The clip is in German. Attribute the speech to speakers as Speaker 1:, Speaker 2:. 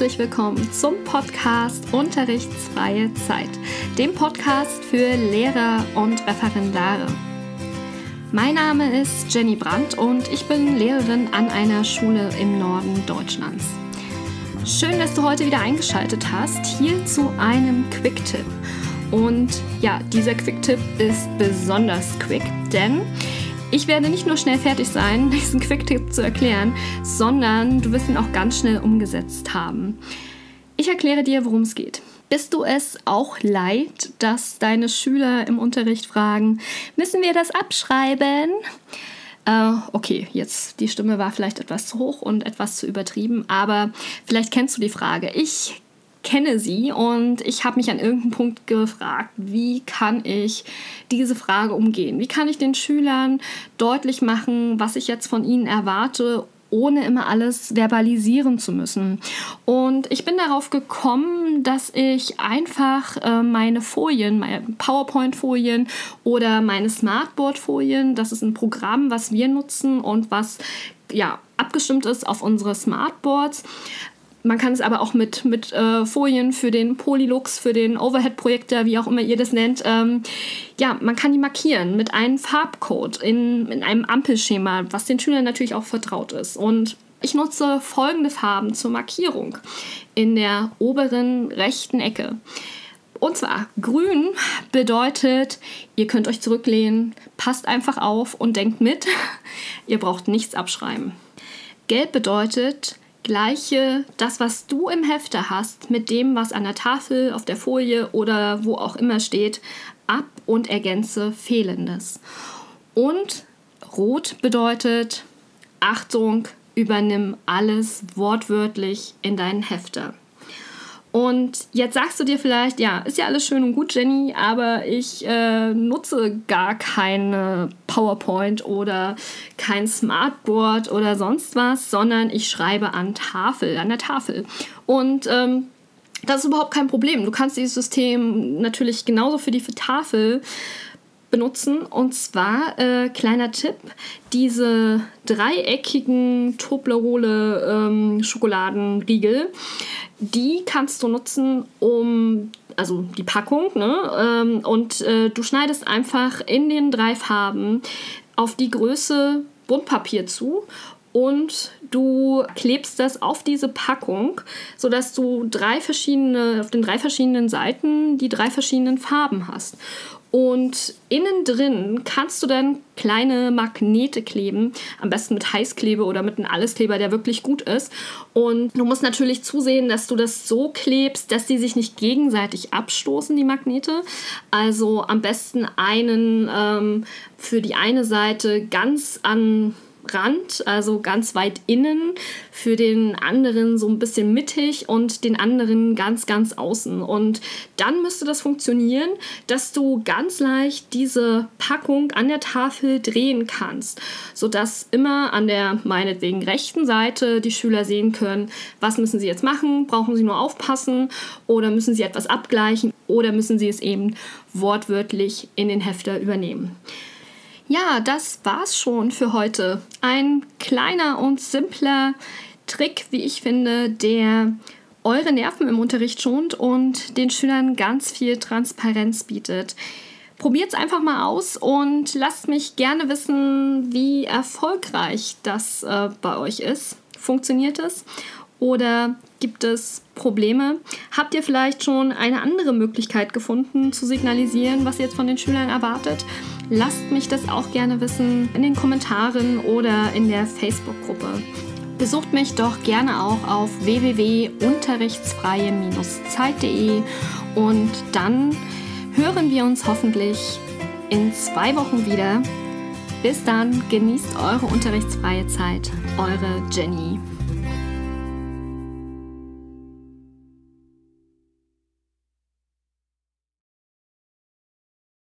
Speaker 1: herzlich willkommen zum Podcast Unterrichtsfreie Zeit, dem Podcast für Lehrer und Referendare. Mein Name ist Jenny Brandt und ich bin Lehrerin an einer Schule im Norden Deutschlands. Schön, dass du heute wieder eingeschaltet hast, hier zu einem Quick-Tipp. Und ja, dieser Quick-Tipp ist besonders quick, denn ich werde nicht nur schnell fertig sein, diesen Quick-Tipp zu erklären, sondern du wirst ihn auch ganz schnell umgesetzt haben. Ich erkläre dir, worum es geht. Bist du es auch leid, dass deine Schüler im Unterricht fragen, müssen wir das abschreiben? Äh, okay, jetzt die Stimme war vielleicht etwas zu hoch und etwas zu übertrieben, aber vielleicht kennst du die Frage. Ich kenne sie und ich habe mich an irgendeinem Punkt gefragt, wie kann ich diese Frage umgehen? Wie kann ich den Schülern deutlich machen, was ich jetzt von ihnen erwarte, ohne immer alles verbalisieren zu müssen. Und ich bin darauf gekommen, dass ich einfach äh, meine Folien, meine PowerPoint-Folien oder meine Smartboard-Folien, das ist ein Programm, was wir nutzen und was ja abgestimmt ist auf unsere Smartboards, man kann es aber auch mit, mit äh, Folien für den Polylux, für den Overhead-Projektor, wie auch immer ihr das nennt. Ähm, ja, man kann die markieren mit einem Farbcode in, in einem Ampelschema, was den Schülern natürlich auch vertraut ist. Und ich nutze folgende Farben zur Markierung in der oberen rechten Ecke. Und zwar grün bedeutet, ihr könnt euch zurücklehnen, passt einfach auf und denkt mit. ihr braucht nichts abschreiben. Gelb bedeutet, gleiche das, was du im Hefter hast, mit dem, was an der Tafel, auf der Folie oder wo auch immer steht, ab und ergänze Fehlendes. Und rot bedeutet, Achtung, übernimm alles wortwörtlich in deinen Hefter. Und jetzt sagst du dir vielleicht, ja, ist ja alles schön und gut, Jenny, aber ich äh, nutze gar keine PowerPoint oder kein Smartboard oder sonst was, sondern ich schreibe an Tafel, an der Tafel. Und ähm, das ist überhaupt kein Problem. Du kannst dieses System natürlich genauso für die Tafel benutzen. Und zwar, äh, kleiner Tipp, diese dreieckigen Toblerole ähm, Schokoladenriegel, die kannst du nutzen, um, also die Packung, ne? Ähm, und äh, du schneidest einfach in den drei Farben auf die Größe Buntpapier zu und du klebst das auf diese Packung, sodass du drei verschiedene, auf den drei verschiedenen Seiten die drei verschiedenen Farben hast. Und innen drin kannst du dann kleine Magnete kleben, am besten mit Heißklebe oder mit einem Alleskleber, der wirklich gut ist. Und du musst natürlich zusehen, dass du das so klebst, dass die sich nicht gegenseitig abstoßen, die Magnete. Also am besten einen ähm, für die eine Seite ganz an Rand, also ganz weit innen, für den anderen so ein bisschen mittig und den anderen ganz, ganz außen. Und dann müsste das funktionieren, dass du ganz leicht diese Packung an der Tafel drehen kannst, sodass immer an der meinetwegen rechten Seite die Schüler sehen können, was müssen sie jetzt machen, brauchen sie nur aufpassen oder müssen sie etwas abgleichen oder müssen sie es eben wortwörtlich in den Hefter übernehmen. Ja, das war's schon für heute. Ein kleiner und simpler Trick, wie ich finde, der eure Nerven im Unterricht schont und den Schülern ganz viel Transparenz bietet. Probiert es einfach mal aus und lasst mich gerne wissen, wie erfolgreich das äh, bei euch ist. Funktioniert es? Oder gibt es Probleme? Habt ihr vielleicht schon eine andere Möglichkeit gefunden, zu signalisieren, was ihr jetzt von den Schülern erwartet? Lasst mich das auch gerne wissen in den Kommentaren oder in der Facebook-Gruppe. Besucht mich doch gerne auch auf www.unterrichtsfreie-zeit.de und dann hören wir uns hoffentlich in zwei Wochen wieder. Bis dann, genießt eure unterrichtsfreie Zeit. Eure Jenny.